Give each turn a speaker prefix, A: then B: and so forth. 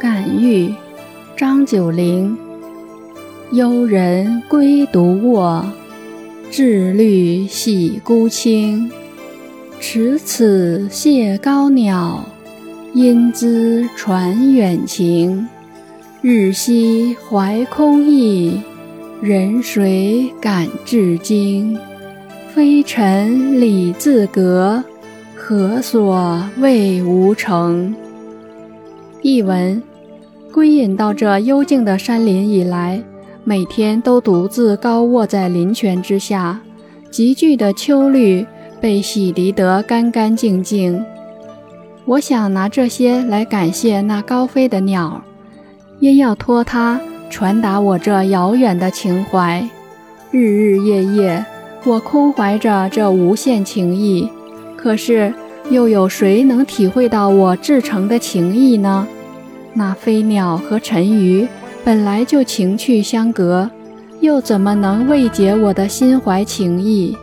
A: 感遇，张九龄。幽人归独卧，至虑洗孤清。持此谢高鸟，因兹传远情。日夕怀空意，人谁感至今？非尘礼自隔，何所谓无成？译文：归隐到这幽静的山林以来，每天都独自高卧在林泉之下，集聚的秋绿被洗涤得干干净净。我想拿这些来感谢那高飞的鸟，因要托它传达我这遥远的情怀。日日夜夜。我空怀着这无限情意，可是又有谁能体会到我至诚的情意呢？那飞鸟和沉鱼本来就情趣相隔，又怎么能慰解我的心怀情意？